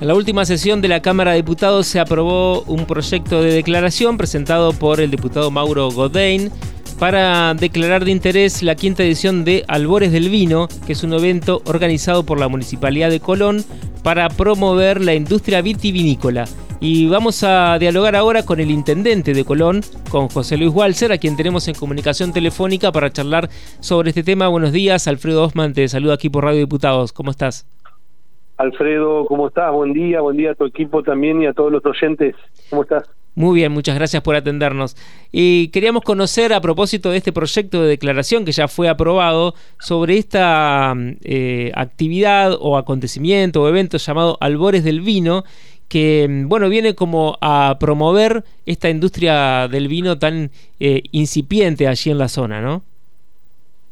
En la última sesión de la Cámara de Diputados se aprobó un proyecto de declaración presentado por el diputado Mauro Godain para declarar de interés la quinta edición de Albores del Vino, que es un evento organizado por la Municipalidad de Colón para promover la industria vitivinícola. Y vamos a dialogar ahora con el intendente de Colón, con José Luis Walser, a quien tenemos en comunicación telefónica para charlar sobre este tema. Buenos días, Alfredo Osman, te saludo aquí por Radio Diputados. ¿Cómo estás? Alfredo, ¿cómo estás? Buen día, buen día a tu equipo también y a todos los oyentes. ¿Cómo estás? Muy bien, muchas gracias por atendernos. Y queríamos conocer a propósito de este proyecto de declaración que ya fue aprobado sobre esta eh, actividad o acontecimiento o evento llamado Albores del Vino, que bueno viene como a promover esta industria del vino tan eh, incipiente allí en la zona, ¿no?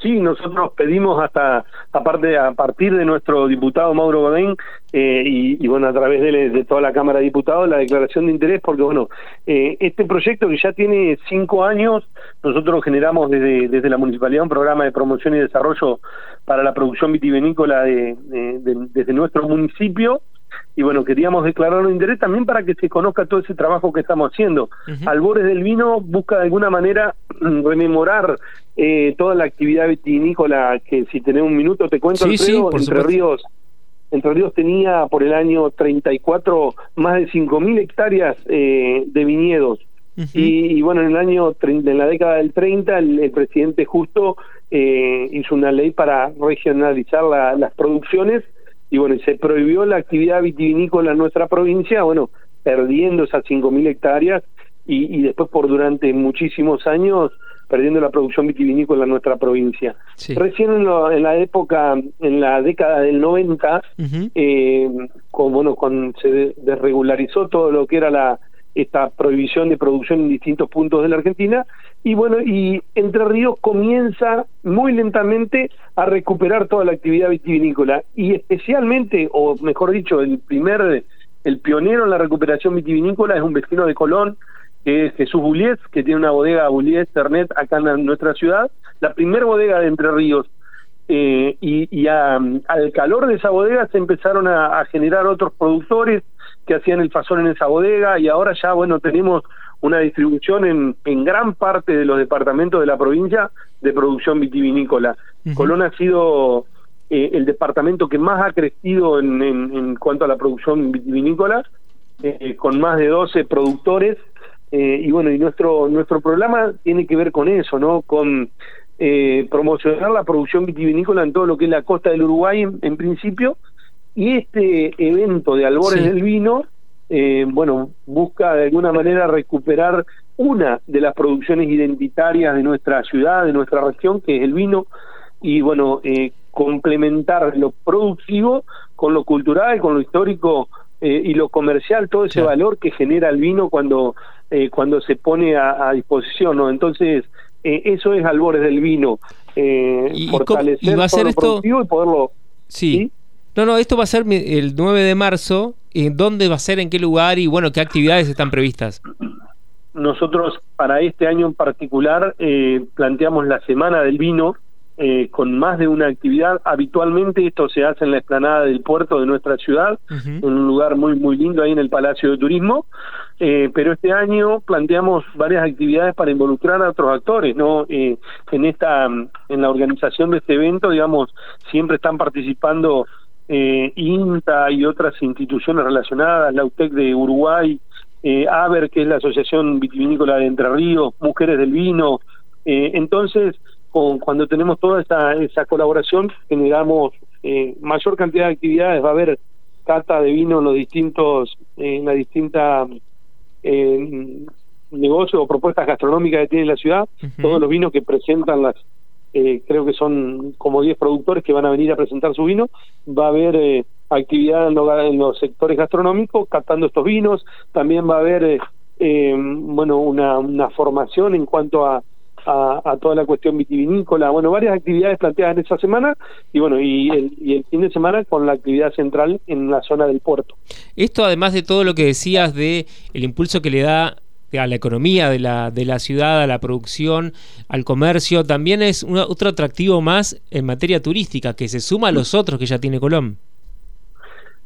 Sí, nosotros pedimos hasta, aparte, a partir de nuestro diputado Mauro Godín, eh, y, bueno, a través de, toda la Cámara de Diputados, la declaración de interés, porque bueno, eh, este proyecto que ya tiene cinco años, nosotros generamos desde, desde la Municipalidad un programa de promoción y desarrollo para la producción vitivinícola de, desde nuestro municipio, y bueno, queríamos declarar un interés también para que se conozca todo ese trabajo que estamos haciendo. Albores del Vino busca de alguna manera rememorar eh, toda la actividad vitivinícola que si tenés un minuto te cuento, Entre Ríos Entre Ríos tenía por el año 34 más de 5.000 hectáreas eh, de viñedos. y, bueno, en el año, en la década del 30, el, presidente justo eh, hizo una ley para regionalizar las producciones y bueno, se prohibió la actividad vitivinícola en nuestra provincia, bueno, perdiendo esas 5.000 hectáreas y, y, después por durante muchísimos años perdiendo la producción vitivinícola en nuestra provincia. Recién en, la época, en la década del 90, eh, con, bueno, cuando se desregularizó todo lo que era la esta prohibición de producción en distintos puntos de la Argentina. Y bueno y Entre Ríos comienza muy lentamente a recuperar toda la actividad vitivinícola. Y especialmente o mejor dicho el primer el pionero en la recuperación vitivinícola es un vecino de Colón que es Jesús Bullies que tiene una bodega Bullies Ternet acá en nuestra ciudad. La primera bodega de Entre Ríos. Eh, y al calor de esa bodega se empezaron a generar otros productores que hacían el fasón en esa bodega y ahora ya, bueno, tenemos una distribución en, en gran parte de los departamentos de la provincia de producción vitivinícola. Colón ha sido eh, el departamento que más ha crecido en, en, cuanto a la producción vitivinícola, eh, con más de 12 productores. Eh, y bueno, y nuestro, nuestro programa tiene que ver con eso, ¿no? Con promocionar la producción vitivinícola en todo lo que es la costa del Uruguay en principio, y este evento de Albores del Vino, eh, bueno, busca de alguna manera recuperar una de las producciones identitarias de nuestra ciudad, de nuestra región, que es el vino, y bueno, eh, complementar lo productivo con lo cultural, con lo histórico eh, y lo comercial, todo ese valor que genera el vino cuando, cuando se pone a, disposición, ¿no? Entonces, eso es Albores del Vino, fortalecer va a ser esto... productivo y poderlo... ¿sí? No, no, esto va a ser el 9 de marzo. ¿En dónde va a ser? ¿En qué lugar? Y bueno, ¿qué actividades están previstas? Nosotros para este año en particular eh, planteamos la Semana del Vino eh, con más de una actividad. Habitualmente esto se hace en la explanada del puerto de nuestra ciudad, en un lugar muy muy lindo ahí en el Palacio de Turismo. Eh, pero este año planteamos varias actividades para involucrar a otros actores, ¿no? en esta en la organización de este evento, digamos, siempre están participando eh, INTA y otras instituciones relacionadas, la UTEC de Uruguay, eh, ABER, que es la Asociación Vitivinícola de Entre Ríos, Mujeres del Vino. Eh, entonces, con, cuando tenemos toda esa, esa colaboración, generamos eh, mayor cantidad de actividades. Va a haber cata de vino en los distintos, en la distinta negocios o propuestas gastronómicas que tiene la ciudad, todos los vinos que presentan las eh, creo que son como 10 productores que van a venir a presentar su vino, va a haber eh, actividad en, los sectores gastronómicos captando estos vinos, también va a haber eh, eh, bueno una, una formación en cuanto a, a, toda la cuestión vitivinícola, bueno, varias actividades planteadas en esa semana y bueno, y el, y el fin de semana con la actividad central en la zona del puerto. Esto además de todo lo que decías de el impulso que le da a la economía de la, de la ciudad, a la producción, al comercio, también es otro atractivo más en materia turística, que se suma a los otros que ya tiene Colón.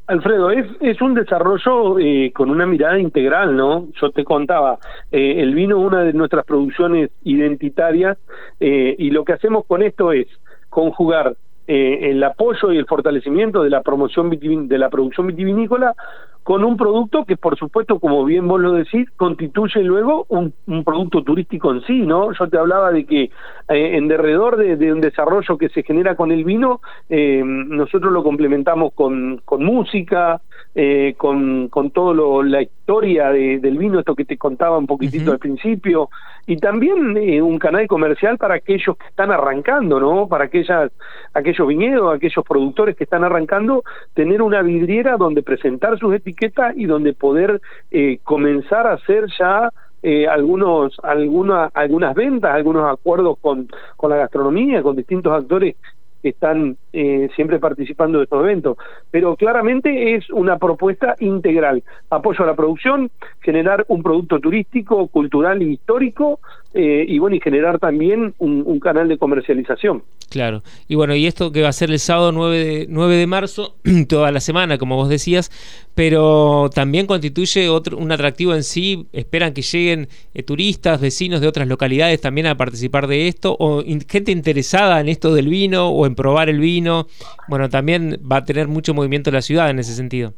Alfredo, es, es un desarrollo eh, con una mirada integral, ¿no? Yo te contaba, eh, el vino es una de nuestras producciones identitarias eh, y lo que hacemos con esto es conjugar el apoyo y el fortalecimiento de la promoción de la producción vitivinícola con un producto que, por supuesto, como bien vos lo decís, constituye luego un, producto turístico en sí, ¿no? Yo te hablaba de que eh, en derredor de, un desarrollo que se genera con el vino, eh, nosotros lo complementamos con, con música, eh, con, con todo la historia del vino, esto que te contaba un poquitito al principio, y también un canal comercial para aquellos que están arrancando, ¿no? Para aquellas, aquellos viñedos, aquellos productores que están arrancando, tener una vidriera donde presentar sus etiquetas y donde poder eh, comenzar a hacer ya eh, algunos alguna, algunas ventas, algunos acuerdos con, con la gastronomía, con distintos actores que están eh, siempre participando de estos eventos. Pero claramente es una propuesta integral. Apoyo a la producción, generar un producto turístico, cultural y histórico, eh, y bueno, y generar también un, canal de comercialización. Claro. Y bueno, y esto que va a ser el sábado 9 de, 9 de marzo, toda la semana, como vos decías, pero también constituye otro, un atractivo en sí. Esperan que lleguen eh, turistas, vecinos de otras localidades también a participar de esto, o gente interesada en esto del vino o en probar el vino. Bueno, también va a tener mucho movimiento la ciudad en ese sentido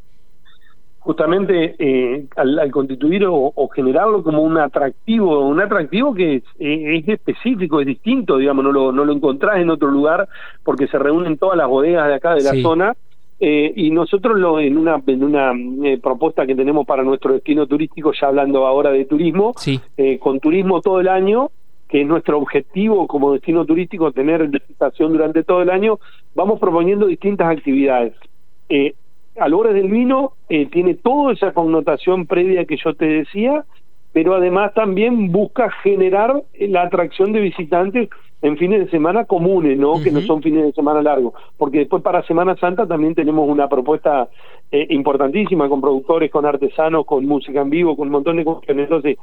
justamente eh, al, constituir o, generarlo como un atractivo, un atractivo que es, específico, es distinto, digamos, no lo, no lo encontrás en otro lugar porque se reúnen todas las bodegas de acá de la zona. Eh, y nosotros lo, en una, en una eh, propuesta que tenemos para nuestro destino turístico, ya hablando ahora de turismo, con turismo todo el año, que es nuestro objetivo como destino turístico, tener visitación durante todo el año, vamos proponiendo distintas actividades. Eh, Albores del Vino eh, tiene toda esa connotación previa que yo te decía, pero además también busca generar la atracción de visitantes en fines de semana comunes, ¿no? Que no son fines de semana largos, porque después para Semana Santa también tenemos una propuesta eh, importantísima con productores, con artesanos, con música en vivo, con un montón de cuestiones. Entonces,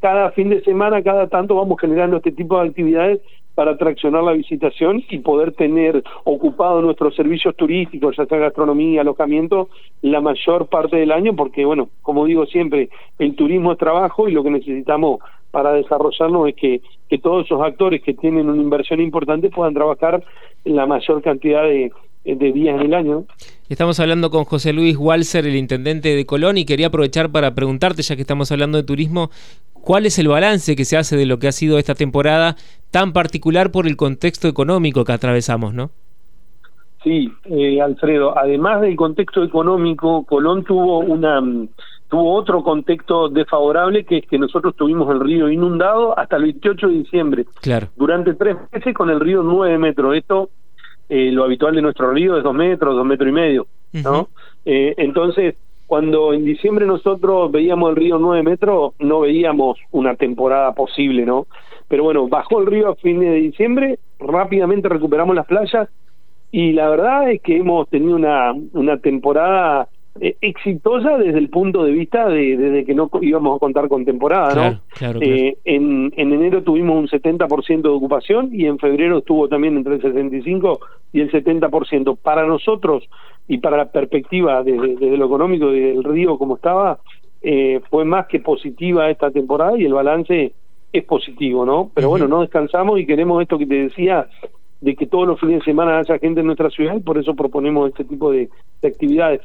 cada fin de semana, cada tanto vamos generando este tipo de actividades para atraccionar la visitación y poder tener ocupado nuestros servicios turísticos, ya sea gastronomía, alojamiento, la mayor parte del año, porque bueno, como digo siempre, el turismo es trabajo y lo que necesitamos para desarrollarlo es que, que todos esos actores que tienen una inversión importante puedan trabajar la mayor cantidad de, de días en el año. Estamos hablando con José Luis Walser, el intendente de Colón, y quería aprovechar para preguntarte, ya que estamos hablando de turismo, ¿cuál es el balance que se hace de lo que ha sido esta temporada tan particular por el contexto económico que atravesamos, no? Sí, eh, Alfredo, además del contexto económico, Colón tuvo una tuvo otro contexto desfavorable que es que nosotros tuvimos el río inundado hasta el 28 de diciembre. Claro. Durante tres meses con el río 9 metros. Esto eh, lo habitual de nuestro río es dos metros, dos metros y medio, ¿no? eh, entonces, cuando en diciembre nosotros veíamos el río nueve metros, no veíamos una temporada posible, ¿no? Pero bueno, bajó el río a fines de diciembre, rápidamente recuperamos las playas y la verdad es que hemos tenido una, una temporada eh, exitosa desde el punto de vista de desde que no íbamos a contar con temporada, ¿no? Eh, en, en enero tuvimos un 70% de ocupación y en febrero estuvo también entre el 65 y el 70%. Para nosotros y para la perspectiva desde, desde lo económico del río como estaba, eh, fue más que positiva esta temporada y el balance es positivo, ¿no? Pero bueno, no descansamos y queremos esto que te decía, de que todos los fines de semana haya gente en nuestra ciudad y por eso proponemos este tipo de, actividades.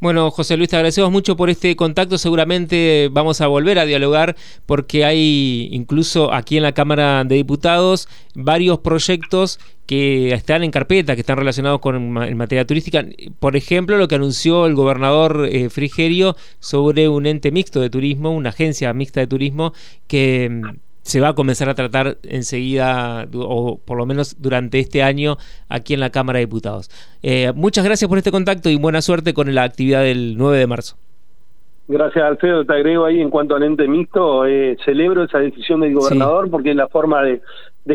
Bueno, José Luis, te agradecemos mucho por este contacto. Seguramente vamos a volver a dialogar porque hay incluso aquí en la Cámara de Diputados varios proyectos que están en carpeta, que están relacionados con materia turística. Por ejemplo, lo que anunció el gobernador eh, Frigerio sobre un ente mixto de turismo, una agencia mixta de turismo que se va a comenzar a tratar enseguida, o por lo menos durante este año, aquí en la Cámara de Diputados. Eh, muchas gracias por este contacto y buena suerte con la actividad del 9 de marzo. Gracias, Alfredo. Te agrego ahí en cuanto al ente mixto, eh, celebro esa decisión del gobernador porque es la forma de,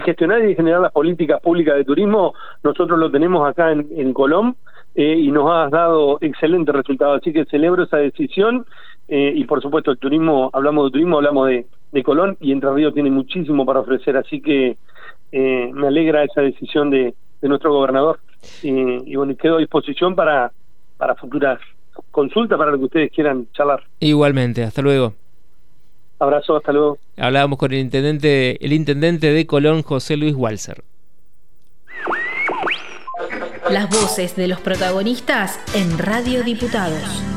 gestionar y de generar las políticas públicas de turismo. Nosotros lo tenemos acá en, en Colón eh, y nos ha dado excelentes resultados. Así que celebro esa decisión y, por supuesto, el turismo, hablamos de turismo, hablamos de de Colón y Entre Ríos tiene muchísimo para ofrecer, así que eh, me alegra esa decisión de, nuestro gobernador y, y bueno, quedo a disposición para, para futuras consulta para lo que ustedes quieran charlar. Igualmente, hasta luego. Abrazo, hasta luego. Hablábamos con el intendente, el intendente de Colón, José Luis Walser. Las voces de los protagonistas en Radio Diputados.